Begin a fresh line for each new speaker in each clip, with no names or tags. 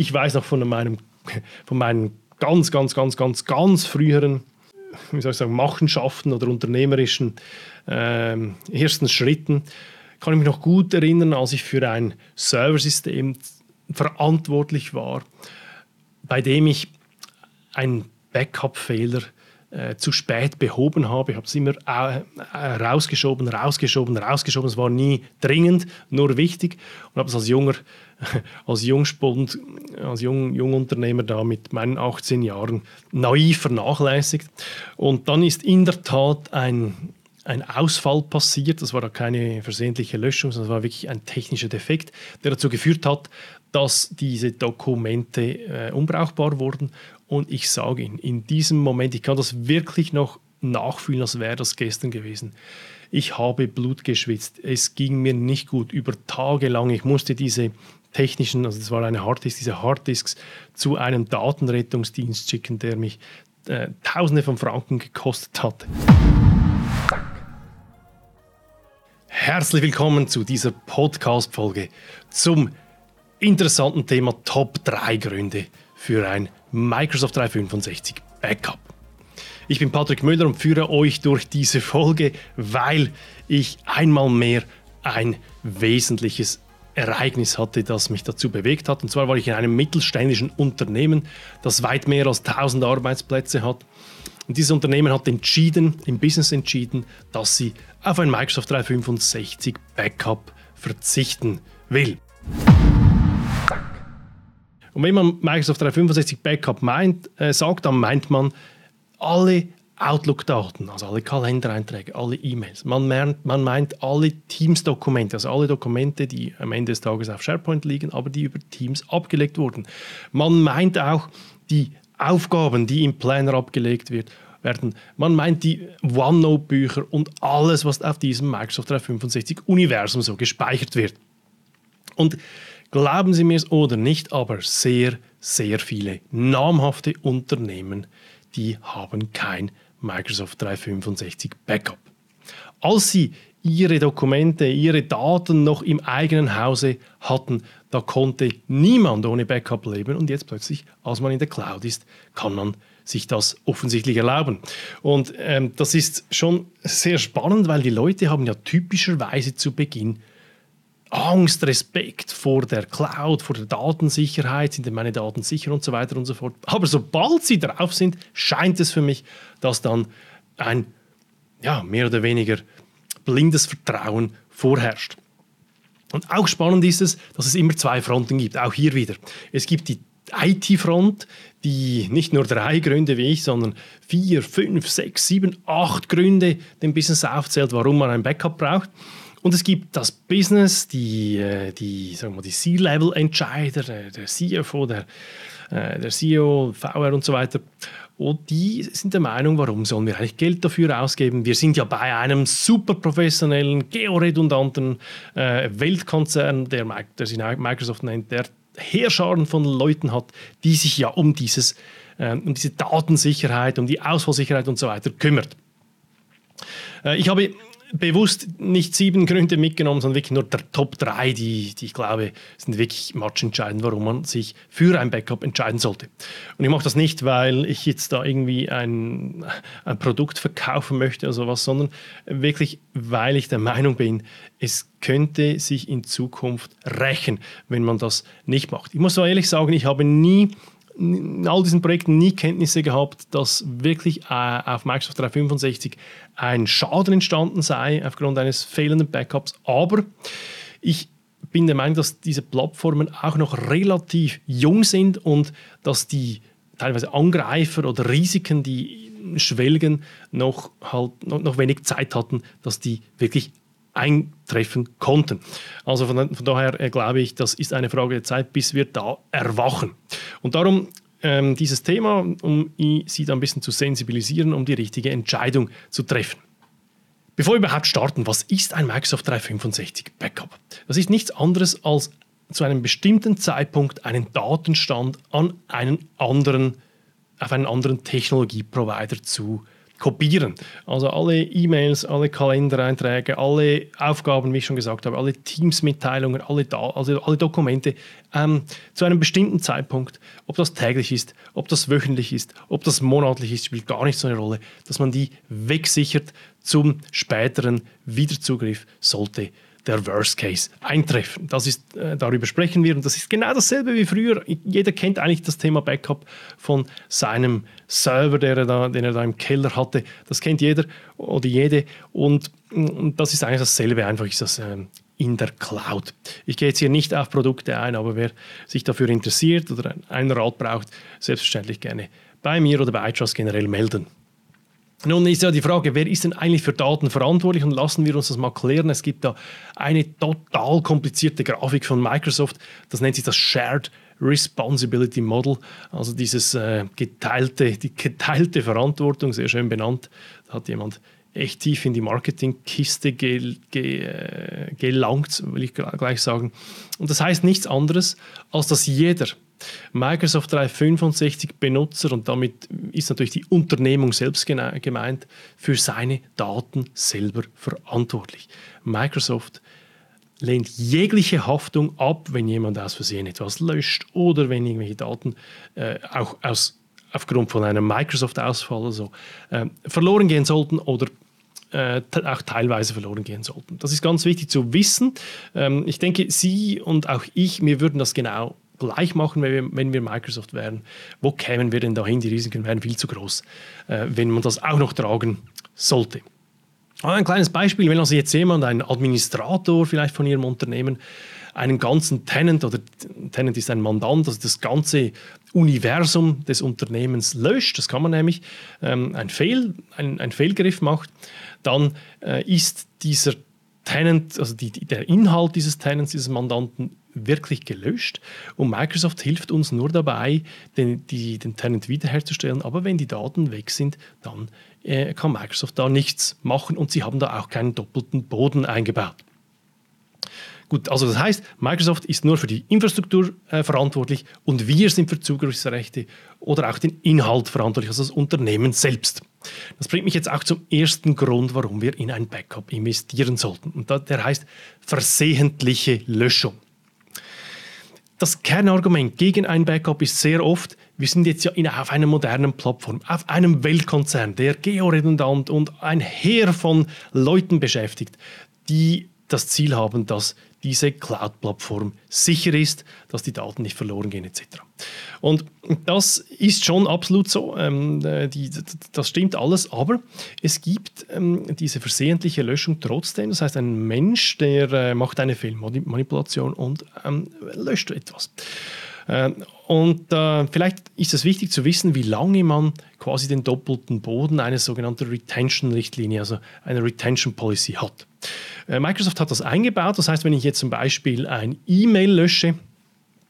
Ich weiß noch von meinem, von meinen ganz, ganz, ganz, ganz, ganz früheren wie soll ich sagen, Machenschaften oder unternehmerischen äh, ersten Schritten, kann ich mich noch gut erinnern, als ich für ein Serversystem verantwortlich war, bei dem ich einen Backup-Fehler äh, zu spät behoben habe. Ich habe es immer äh, rausgeschoben, rausgeschoben, rausgeschoben. Es war nie dringend, nur wichtig. Und habe es als junger, als Jungspund, als Jung, Jungunternehmer da mit meinen 18 Jahren naiv vernachlässigt. Und dann ist in der Tat ein, ein Ausfall passiert. Das war da keine versehentliche Löschung, sondern es war wirklich ein technischer Defekt, der dazu geführt hat, dass diese Dokumente äh, unbrauchbar wurden und ich sage Ihnen, in diesem Moment, ich kann das wirklich noch nachfühlen, als wäre das gestern gewesen. Ich habe Blut geschwitzt. Es ging mir nicht gut über Tage lang. Ich musste diese technischen, also das war eine Harddisk, diese Harddisks zu einem Datenrettungsdienst schicken, der mich äh, Tausende von Franken gekostet hat. Herzlich willkommen zu dieser Podcast-Folge zum interessanten Thema Top 3 Gründe für ein Microsoft 365 Backup. Ich bin Patrick Müller und führe euch durch diese Folge, weil ich einmal mehr ein wesentliches Ereignis hatte, das mich dazu bewegt hat. Und zwar war ich in einem mittelständischen Unternehmen, das weit mehr als 1000 Arbeitsplätze hat. Und dieses Unternehmen hat entschieden, im Business entschieden, dass sie auf ein Microsoft 365 Backup verzichten will. Und wenn man Microsoft 365 Backup meint, äh, sagt, dann meint man alle Outlook-Daten, also alle Kalendereinträge, alle E-Mails. Man, man, meint alle Teams-Dokumente, also alle Dokumente, die am Ende des Tages auf SharePoint liegen, aber die über Teams abgelegt wurden. Man meint auch die Aufgaben, die im Planner abgelegt wird, werden. Man meint die OneNote-Bücher und alles, was auf diesem Microsoft 365-Universum so gespeichert wird. Und Glauben Sie mir es oder nicht, aber sehr, sehr viele namhafte Unternehmen, die haben kein Microsoft 365 Backup. Als sie ihre Dokumente, ihre Daten noch im eigenen Hause hatten, da konnte niemand ohne Backup leben und jetzt plötzlich, als man in der Cloud ist, kann man sich das offensichtlich erlauben. Und ähm, das ist schon sehr spannend, weil die Leute haben ja typischerweise zu Beginn Angst, Respekt vor der Cloud, vor der Datensicherheit, sind denn meine Daten sicher und so weiter und so fort. Aber sobald sie drauf sind, scheint es für mich, dass dann ein ja, mehr oder weniger blindes Vertrauen vorherrscht. Und auch spannend ist es, dass es immer zwei Fronten gibt, auch hier wieder. Es gibt die IT-Front, die nicht nur drei Gründe wie ich, sondern vier, fünf, sechs, sieben, acht Gründe dem Business aufzählt, warum man ein Backup braucht. Und es gibt das Business, die, äh, die, die C-Level-Entscheider, der CFO, der, äh, der CEO, VR und so weiter. Und die sind der Meinung, warum sollen wir eigentlich Geld dafür ausgeben? Wir sind ja bei einem super professionellen, georedundanten äh, Weltkonzern, der, der sich Microsoft nennt, der Heerscharen von Leuten hat, die sich ja um, dieses, äh, um diese Datensicherheit, um die Ausfallsicherheit und so weiter kümmert. Äh, ich habe bewusst nicht sieben Gründe mitgenommen, sondern wirklich nur der Top 3, die, die ich glaube, sind wirklich matchentscheidend, warum man sich für ein Backup entscheiden sollte. Und ich mache das nicht, weil ich jetzt da irgendwie ein, ein Produkt verkaufen möchte oder sowas, sondern wirklich, weil ich der Meinung bin, es könnte sich in Zukunft rächen, wenn man das nicht macht. Ich muss so ehrlich sagen, ich habe nie in all diesen Projekten nie Kenntnisse gehabt, dass wirklich äh, auf Microsoft 365 ein Schaden entstanden sei aufgrund eines fehlenden Backups. Aber ich bin der Meinung, dass diese Plattformen auch noch relativ jung sind und dass die teilweise Angreifer oder Risiken, die schwelgen, noch, halt, noch, noch wenig Zeit hatten, dass die wirklich eintreffen konnten. Also von, von daher äh, glaube ich, das ist eine Frage der Zeit, bis wir da erwachen. Und darum ähm, dieses Thema, um Sie da ein bisschen zu sensibilisieren, um die richtige Entscheidung zu treffen. Bevor wir überhaupt starten, was ist ein Microsoft 365 Backup? Das ist nichts anderes als zu einem bestimmten Zeitpunkt einen Datenstand an einen anderen, auf einen anderen Technologieprovider zu kopieren. Also alle E-Mails, alle Kalendereinträge, alle Aufgaben, wie ich schon gesagt habe, alle Teams-Mitteilungen, alle, also alle Dokumente ähm, zu einem bestimmten Zeitpunkt, ob das täglich ist, ob das wöchentlich ist, ob das monatlich ist, spielt gar nicht so eine Rolle, dass man die wegsichert zum späteren Wiederzugriff sollte der Worst Case eintreffen. Das ist, äh, darüber sprechen wir und das ist genau dasselbe wie früher. Jeder kennt eigentlich das Thema Backup von seinem Server, der er da, den er da im Keller hatte. Das kennt jeder oder jede und, und das ist eigentlich dasselbe, einfach ist das ähm, in der Cloud. Ich gehe jetzt hier nicht auf Produkte ein, aber wer sich dafür interessiert oder einen Rat braucht, selbstverständlich gerne bei mir oder bei iTrust generell melden. Nun ist ja die Frage, wer ist denn eigentlich für Daten verantwortlich? Und lassen wir uns das mal klären. Es gibt da eine total komplizierte Grafik von Microsoft. Das nennt sich das Shared Responsibility Model, also dieses äh, geteilte, die geteilte Verantwortung, sehr schön benannt. Da hat jemand echt tief in die Marketingkiste ge, ge, äh, gelangt, will ich gleich sagen. Und das heißt nichts anderes, als dass jeder Microsoft 365 Benutzer und damit ist natürlich die Unternehmung selbst gemeint, für seine Daten selber verantwortlich. Microsoft lehnt jegliche Haftung ab, wenn jemand aus Versehen etwas löscht oder wenn irgendwelche Daten äh, auch aus, aufgrund von einem Microsoft-Ausfall also, äh, verloren gehen sollten oder äh, auch teilweise verloren gehen sollten. Das ist ganz wichtig zu wissen. Ähm, ich denke, Sie und auch ich, wir würden das genau gleich machen, wenn wir, wenn wir Microsoft wären. Wo kämen wir denn dahin? Die Risiken wären viel zu groß, äh, wenn man das auch noch tragen sollte. ein kleines Beispiel, wenn also jetzt jemand, ein Administrator vielleicht von Ihrem Unternehmen, einen ganzen Tenant oder Tenant ist ein Mandant, also das ganze Universum des Unternehmens löscht, das kann man nämlich, ähm, ein, Fehl, ein, ein Fehlgriff macht, dann äh, ist dieser Tenant, also die, der Inhalt dieses Tenants, dieses Mandanten wirklich gelöscht und Microsoft hilft uns nur dabei, den, die, den Tenant wiederherzustellen. Aber wenn die Daten weg sind, dann äh, kann Microsoft da nichts machen und sie haben da auch keinen doppelten Boden eingebaut. Gut, also das heißt, Microsoft ist nur für die Infrastruktur äh, verantwortlich und wir sind für Zugriffsrechte oder auch den Inhalt verantwortlich, also das Unternehmen selbst. Das bringt mich jetzt auch zum ersten Grund, warum wir in ein Backup investieren sollten. Und der heißt versehentliche Löschung. Das Kernargument gegen ein Backup ist sehr oft, wir sind jetzt ja in, auf einer modernen Plattform, auf einem Weltkonzern, der georedundant und ein Heer von Leuten beschäftigt, die das Ziel haben, dass diese Cloud-Plattform sicher ist, dass die Daten nicht verloren gehen etc. Und das ist schon absolut so, ähm, die, das stimmt alles, aber es gibt ähm, diese versehentliche Löschung trotzdem. Das heißt, ein Mensch, der äh, macht eine Fehlmanipulation und ähm, löscht etwas. Äh, und äh, vielleicht ist es wichtig zu wissen, wie lange man quasi den doppelten Boden, eine sogenannte Retention-Richtlinie, also eine Retention Policy hat. Äh, Microsoft hat das eingebaut. Das heißt, wenn ich jetzt zum Beispiel ein E-Mail lösche,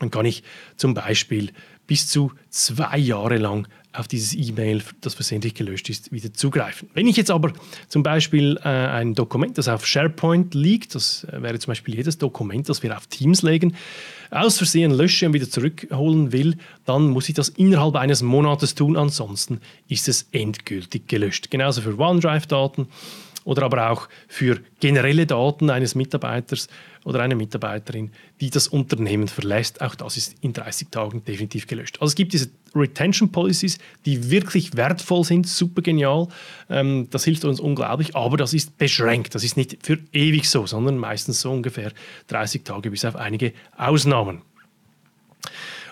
dann kann ich zum Beispiel bis zu zwei Jahre lang auf dieses E-Mail, das versehentlich gelöscht ist, wieder zugreifen. Wenn ich jetzt aber zum Beispiel äh, ein Dokument, das auf SharePoint liegt, das äh, wäre zum Beispiel jedes Dokument, das wir auf Teams legen, aus Versehen lösche und wieder zurückholen will, dann muss ich das innerhalb eines Monats tun, ansonsten ist es endgültig gelöscht. Genauso für OneDrive-Daten oder aber auch für generelle Daten eines Mitarbeiters oder einer Mitarbeiterin, die das Unternehmen verlässt. Auch das ist in 30 Tagen definitiv gelöscht. Also es gibt diese Retention Policies, die wirklich wertvoll sind, super genial. Ähm, das hilft uns unglaublich, aber das ist beschränkt. Das ist nicht für ewig so, sondern meistens so ungefähr 30 Tage bis auf einige Ausnahmen.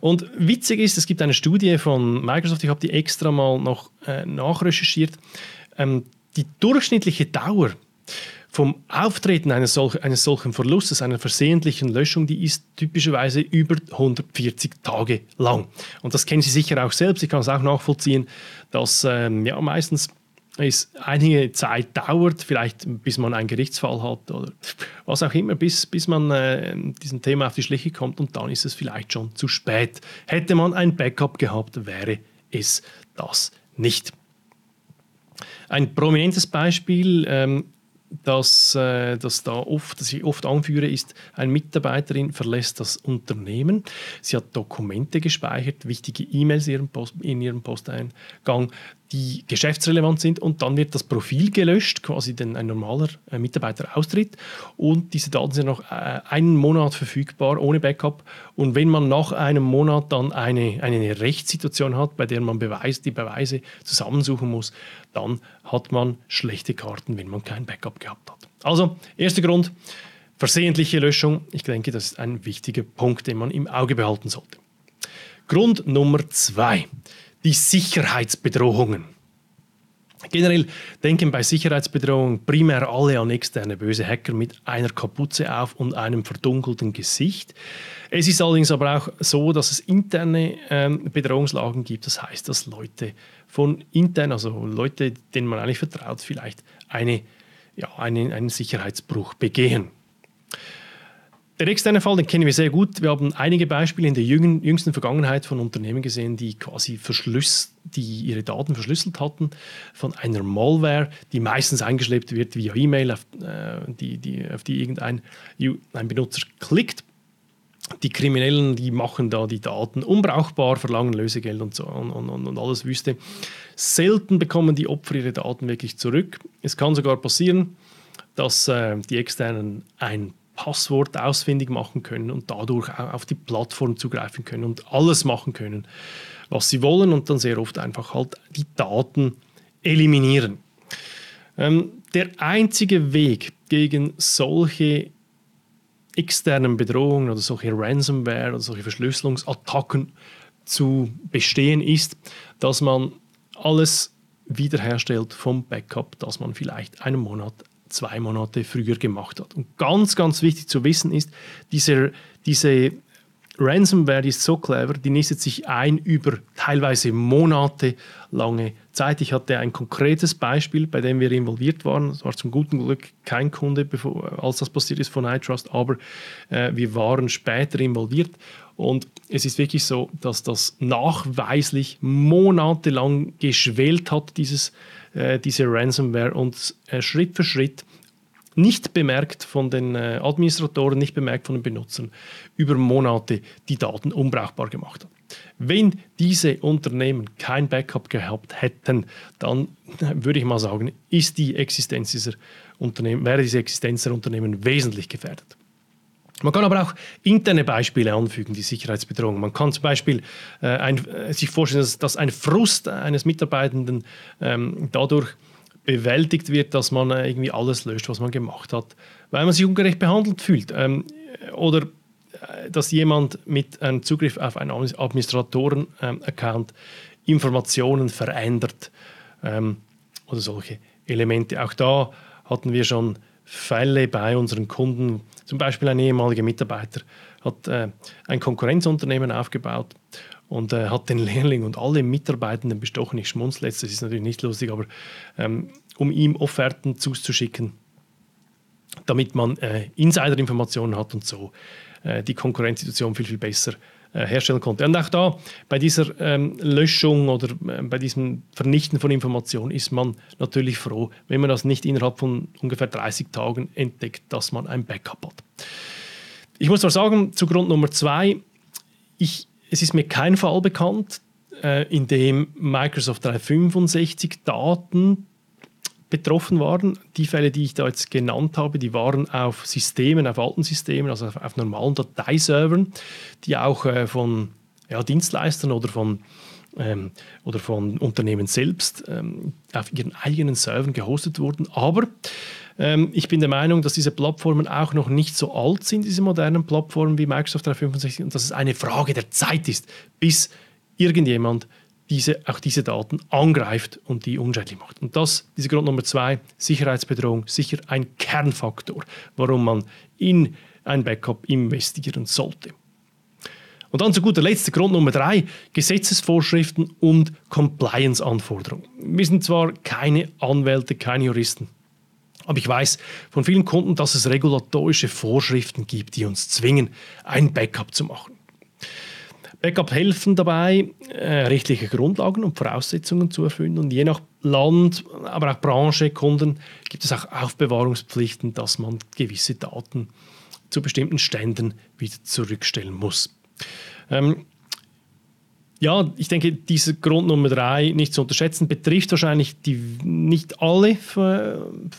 Und witzig ist, es gibt eine Studie von Microsoft, ich habe die extra mal noch äh, nachrecherchiert. Die durchschnittliche Dauer vom Auftreten eines, solch, eines solchen Verlustes, einer versehentlichen Löschung, die ist typischerweise über 140 Tage lang. Und das kennen Sie sicher auch selbst. Ich kann es auch nachvollziehen, dass ähm, ja, meistens es einige Zeit dauert, vielleicht bis man einen Gerichtsfall hat oder was auch immer, bis, bis man äh, diesem Thema auf die Schliche kommt und dann ist es vielleicht schon zu spät. Hätte man ein Backup gehabt, wäre es das nicht. Ein prominentes Beispiel, ähm, das, äh, das, da oft, das ich oft anführe, ist, eine Mitarbeiterin verlässt das Unternehmen. Sie hat Dokumente gespeichert, wichtige E-Mails in ihrem, Post, in ihrem Posteingang. Die geschäftsrelevant sind und dann wird das Profil gelöscht, quasi wenn ein normaler äh, Mitarbeiter austritt und diese Daten sind noch äh, einen Monat verfügbar ohne Backup und wenn man nach einem Monat dann eine, eine Rechtssituation hat, bei der man Beweis, die Beweise zusammensuchen muss, dann hat man schlechte Karten, wenn man kein Backup gehabt hat. Also, erster Grund, versehentliche Löschung. Ich denke, das ist ein wichtiger Punkt, den man im Auge behalten sollte. Grund Nummer zwei die Sicherheitsbedrohungen. Generell denken bei Sicherheitsbedrohungen primär alle an externe böse Hacker mit einer Kapuze auf und einem verdunkelten Gesicht. Es ist allerdings aber auch so, dass es interne ähm, Bedrohungslagen gibt. Das heißt, dass Leute von intern, also Leute, denen man eigentlich vertraut, vielleicht eine, ja, einen, einen Sicherheitsbruch begehen. Der externe Fall, den kennen wir sehr gut. Wir haben einige Beispiele in der jüngsten Vergangenheit von Unternehmen gesehen, die quasi Verschlüss, die ihre Daten verschlüsselt hatten von einer Malware, die meistens eingeschleppt wird via E-Mail, auf, äh, die, die, auf die irgendein ein Benutzer klickt. Die Kriminellen, die machen da die Daten unbrauchbar, verlangen Lösegeld und so und, und, und alles Wüste. Selten bekommen die Opfer ihre Daten wirklich zurück. Es kann sogar passieren, dass äh, die Externen ein Passwort ausfindig machen können und dadurch auch auf die Plattform zugreifen können und alles machen können, was sie wollen und dann sehr oft einfach halt die Daten eliminieren. Ähm, der einzige Weg gegen solche externen Bedrohungen oder solche Ransomware oder solche Verschlüsselungsattacken zu bestehen ist, dass man alles wiederherstellt vom Backup, das man vielleicht einen Monat zwei Monate früher gemacht hat. Und ganz, ganz wichtig zu wissen ist, diese, diese Ransomware die ist so clever, die nistet sich ein über teilweise monatelange Zeit. Ich hatte ein konkretes Beispiel, bei dem wir involviert waren. Es war zum guten Glück kein Kunde, bevor, als das passiert ist von iTrust, aber äh, wir waren später involviert. Und es ist wirklich so, dass das nachweislich monatelang geschwelt hat, dieses äh, diese Ransomware und äh, Schritt für Schritt nicht bemerkt von den äh, Administratoren, nicht bemerkt von den Benutzern, über Monate die Daten unbrauchbar gemacht hat. Wenn diese Unternehmen kein Backup gehabt hätten, dann würde ich mal sagen, ist die Existenz dieser Unternehmen, wäre diese Existenz der Unternehmen wesentlich gefährdet. Man kann aber auch interne Beispiele anfügen, die Sicherheitsbedrohung. Man kann zum Beispiel äh, ein, äh, sich vorstellen, dass, dass, ein Frust eines Mitarbeitenden ähm, dadurch bewältigt wird, dass man äh, irgendwie alles löscht, was man gemacht hat, weil man sich ungerecht behandelt fühlt. Ähm, oder äh, dass jemand mit einem Zugriff auf einen Administratoren-Account Informationen verändert ähm, oder solche Elemente. Auch da hatten wir schon Fälle bei unseren Kunden. Zum Beispiel ein ehemaliger Mitarbeiter hat äh, ein Konkurrenzunternehmen aufgebaut und äh, hat den Lehrling und alle Mitarbeitenden bestochen. Ich schmunzle jetzt, das ist natürlich nicht lustig, aber ähm, um ihm Offerten zuzuschicken, damit man äh, Insider-Informationen hat und so äh, die Konkurrenzsituation viel, viel besser herstellen konnte. Und auch da bei dieser ähm, Löschung oder äh, bei diesem Vernichten von Informationen ist man natürlich froh, wenn man das nicht innerhalb von ungefähr 30 Tagen entdeckt, dass man ein Backup hat. Ich muss zwar sagen, zu Grund Nummer zwei, ich, es ist mir kein Fall bekannt, äh, in dem Microsoft 365 Daten betroffen waren. Die Fälle, die ich da jetzt genannt habe, die waren auf Systemen, auf alten Systemen, also auf, auf normalen Dateiservern, die auch äh, von ja, Dienstleistern oder von, ähm, oder von Unternehmen selbst ähm, auf ihren eigenen Servern gehostet wurden. Aber ähm, ich bin der Meinung, dass diese Plattformen auch noch nicht so alt sind, diese modernen Plattformen wie Microsoft 365, und dass es eine Frage der Zeit ist, bis irgendjemand diese, auch diese Daten angreift und die unschädlich macht. Und das, diese Grund Nummer zwei, Sicherheitsbedrohung, sicher ein Kernfaktor, warum man in ein Backup investieren sollte. Und dann zu guter Letzt Grund Nummer drei, Gesetzesvorschriften und Compliance-Anforderungen. Wir sind zwar keine Anwälte, keine Juristen, aber ich weiß von vielen Kunden, dass es regulatorische Vorschriften gibt, die uns zwingen, ein Backup zu machen. Backup helfen dabei, äh, rechtliche Grundlagen und Voraussetzungen zu erfüllen. Und je nach Land, aber auch Branche, Kunden gibt es auch Aufbewahrungspflichten, dass man gewisse Daten zu bestimmten Ständen wieder zurückstellen muss. Ähm, ja, ich denke, dieser Grund Nummer drei nicht zu unterschätzen, betrifft wahrscheinlich die, nicht, alle,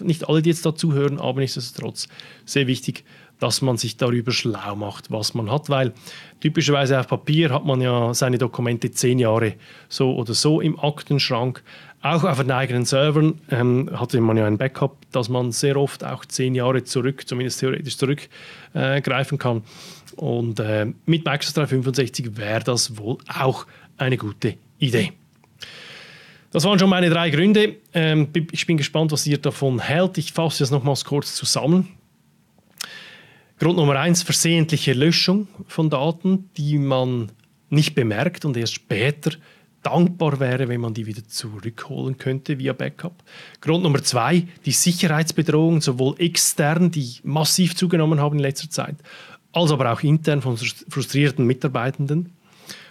nicht alle, die jetzt dazuhören, aber nichtsdestotrotz sehr wichtig, dass man sich darüber schlau macht, was man hat, weil typischerweise auf Papier hat man ja seine Dokumente zehn Jahre so oder so im Aktenschrank. Auch auf den eigenen Servern ähm, hatte man ja ein Backup, dass man sehr oft auch zehn Jahre zurück, zumindest theoretisch zurückgreifen äh, kann. Und äh, mit Microsoft 365 wäre das wohl auch eine gute Idee. Das waren schon meine drei Gründe. Ähm, ich bin gespannt, was ihr davon hält. Ich fasse das nochmals kurz zusammen. Grund Nummer eins, versehentliche Löschung von Daten, die man nicht bemerkt und erst später dankbar wäre, wenn man die wieder zurückholen könnte via Backup. Grund Nummer zwei, die Sicherheitsbedrohungen, sowohl extern, die massiv zugenommen haben in letzter Zeit, als aber auch intern von frustrierten Mitarbeitenden.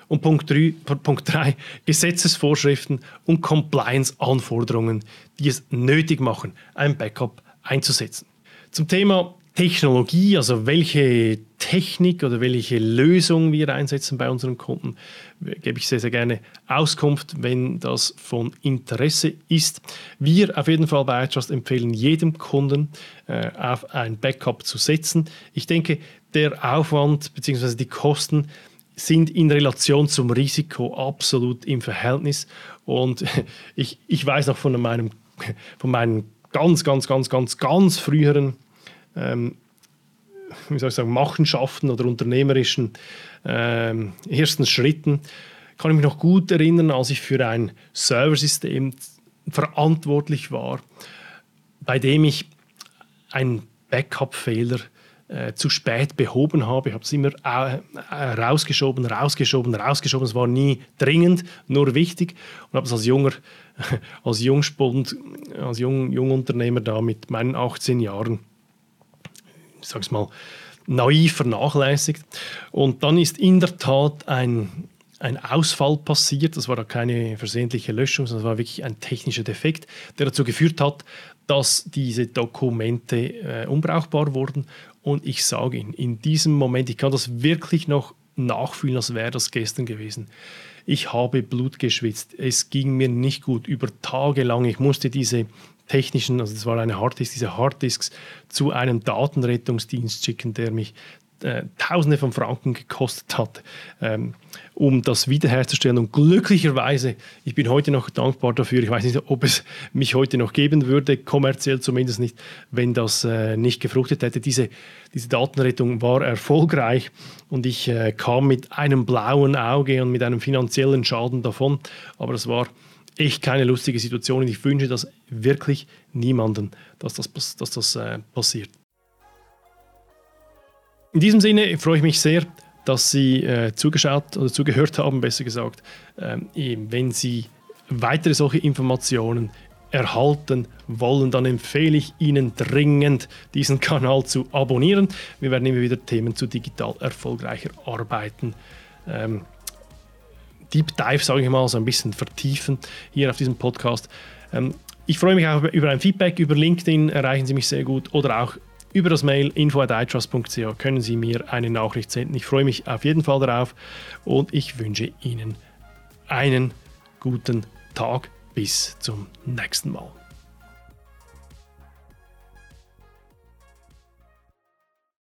Und Punkt 3, Punkt 3 Gesetzesvorschriften und Compliance-Anforderungen, die es nötig machen, ein Backup einzusetzen. Zum Thema Technologie, also welche Technik oder welche Lösung wir einsetzen bei unseren Kunden, gebe ich sehr, sehr gerne Auskunft, wenn das von Interesse ist. Wir auf jeden Fall bei iTrust empfehlen jedem Kunden äh, auf ein Backup zu setzen. Ich denke, der Aufwand bzw. die Kosten sind in Relation zum Risiko absolut im Verhältnis. Und ich, ich weiß noch von meinem, von meinen ganz, ganz, ganz, ganz, ganz früheren ähm, wie soll ich sagen, Machenschaften oder unternehmerischen ähm, ersten Schritten kann ich mich noch gut erinnern, als ich für ein Serversystem verantwortlich war, bei dem ich einen Backup-Fehler äh, zu spät behoben habe. Ich habe es immer äh, rausgeschoben, rausgeschoben, rausgeschoben. Es war nie dringend, nur wichtig. Und habe es als junger, als Jungspund, als Jung, Jungunternehmer da mit meinen 18 Jahren ich sage es mal, naiv vernachlässigt. Und dann ist in der Tat ein, ein Ausfall passiert. Das war da keine versehentliche Löschung, sondern das war wirklich ein technischer Defekt, der dazu geführt hat, dass diese Dokumente äh, unbrauchbar wurden. Und ich sage Ihnen, in diesem Moment, ich kann das wirklich noch nachfühlen, als wäre das gestern gewesen. Ich habe Blut geschwitzt. Es ging mir nicht gut über Tage lang. Ich musste diese technischen, also das war eine Harddisk, diese Harddisks zu einem Datenrettungsdienst schicken, der mich äh, Tausende von Franken gekostet hat, ähm, um das wiederherzustellen. Und glücklicherweise, ich bin heute noch dankbar dafür. Ich weiß nicht, ob es mich heute noch geben würde, kommerziell zumindest nicht, wenn das äh, nicht gefruchtet hätte. Diese, diese Datenrettung war erfolgreich und ich äh, kam mit einem blauen Auge und mit einem finanziellen Schaden davon. Aber es war echt keine lustige Situation und ich wünsche das wirklich niemandem, dass das, dass das äh, passiert. In diesem Sinne freue ich mich sehr, dass Sie äh, zugeschaut oder zugehört haben, besser gesagt. Ähm, wenn Sie weitere solche Informationen erhalten wollen, dann empfehle ich Ihnen dringend, diesen Kanal zu abonnieren. Wir werden immer wieder Themen zu digital erfolgreicher Arbeiten ähm, Deep Dive, sage ich mal, so ein bisschen vertiefen hier auf diesem Podcast. Ähm, ich freue mich auch über ein Feedback. Über LinkedIn erreichen Sie mich sehr gut oder auch über das Mail info.itrust.ch können Sie mir eine Nachricht senden. Ich freue mich auf jeden Fall darauf und ich wünsche Ihnen einen guten Tag. Bis zum nächsten Mal.